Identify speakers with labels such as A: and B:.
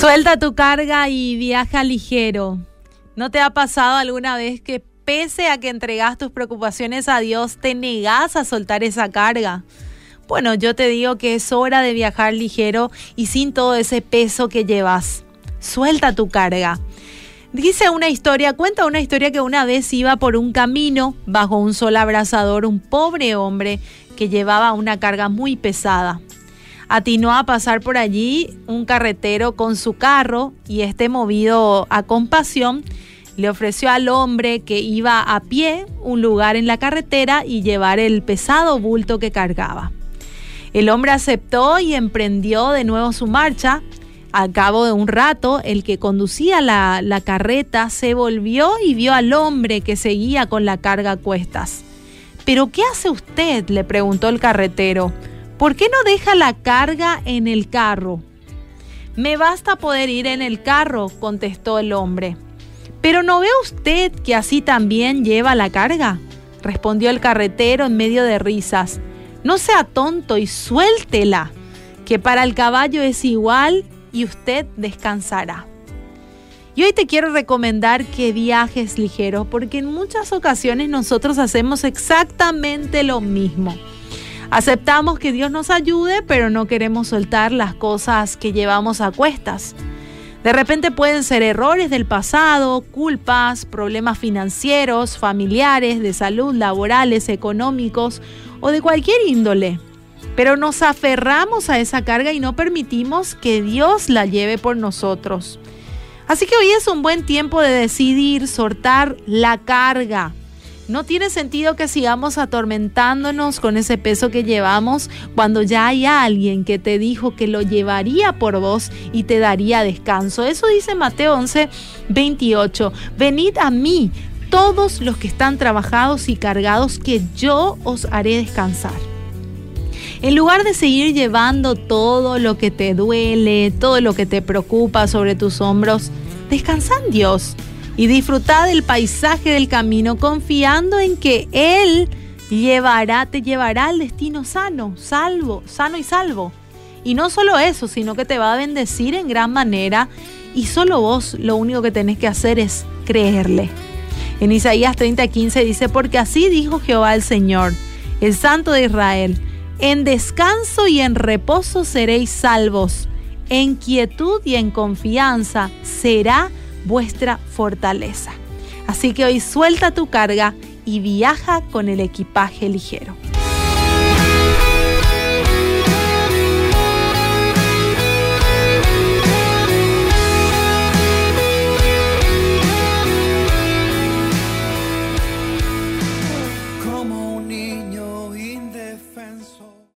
A: Suelta tu carga y viaja ligero. ¿No te ha pasado alguna vez que pese a que entregas tus preocupaciones a Dios, te negas a soltar esa carga? Bueno, yo te digo que es hora de viajar ligero y sin todo ese peso que llevas. Suelta tu carga. Dice una historia, cuenta una historia que una vez iba por un camino bajo un sol abrasador un pobre hombre que llevaba una carga muy pesada atinó a pasar por allí un carretero con su carro y este movido a compasión le ofreció al hombre que iba a pie un lugar en la carretera y llevar el pesado bulto que cargaba. El hombre aceptó y emprendió de nuevo su marcha. Al cabo de un rato, el que conducía la, la carreta se volvió y vio al hombre que seguía con la carga a cuestas. ¿Pero qué hace usted? le preguntó el carretero. ¿Por qué no deja la carga en el carro? Me basta poder ir en el carro, contestó el hombre. Pero ¿no ve usted que así también lleva la carga? respondió el carretero en medio de risas. No sea tonto y suéltela, que para el caballo es igual y usted descansará. Y hoy te quiero recomendar que viajes ligeros, porque en muchas ocasiones nosotros hacemos exactamente lo mismo. Aceptamos que Dios nos ayude, pero no queremos soltar las cosas que llevamos a cuestas. De repente pueden ser errores del pasado, culpas, problemas financieros, familiares, de salud, laborales, económicos o de cualquier índole. Pero nos aferramos a esa carga y no permitimos que Dios la lleve por nosotros. Así que hoy es un buen tiempo de decidir soltar la carga no tiene sentido que sigamos atormentándonos con ese peso que llevamos cuando ya hay alguien que te dijo que lo llevaría por vos y te daría descanso. Eso dice Mateo 11, 28. Venid a mí todos los que están trabajados y cargados, que yo os haré descansar. En lugar de seguir llevando todo lo que te duele, todo lo que te preocupa sobre tus hombros, descansa en Dios y disfruta del paisaje del camino confiando en que Él llevará, te llevará al destino sano, salvo, sano y salvo. Y no solo eso, sino que te va a bendecir en gran manera y solo vos lo único que tenés que hacer es creerle. En Isaías 30:15 dice, porque así dijo Jehová el Señor, el Santo de Israel, en descanso y en reposo seréis salvos, en quietud y en confianza será vuestra fortaleza. Así que hoy suelta tu carga y viaja con el equipaje ligero.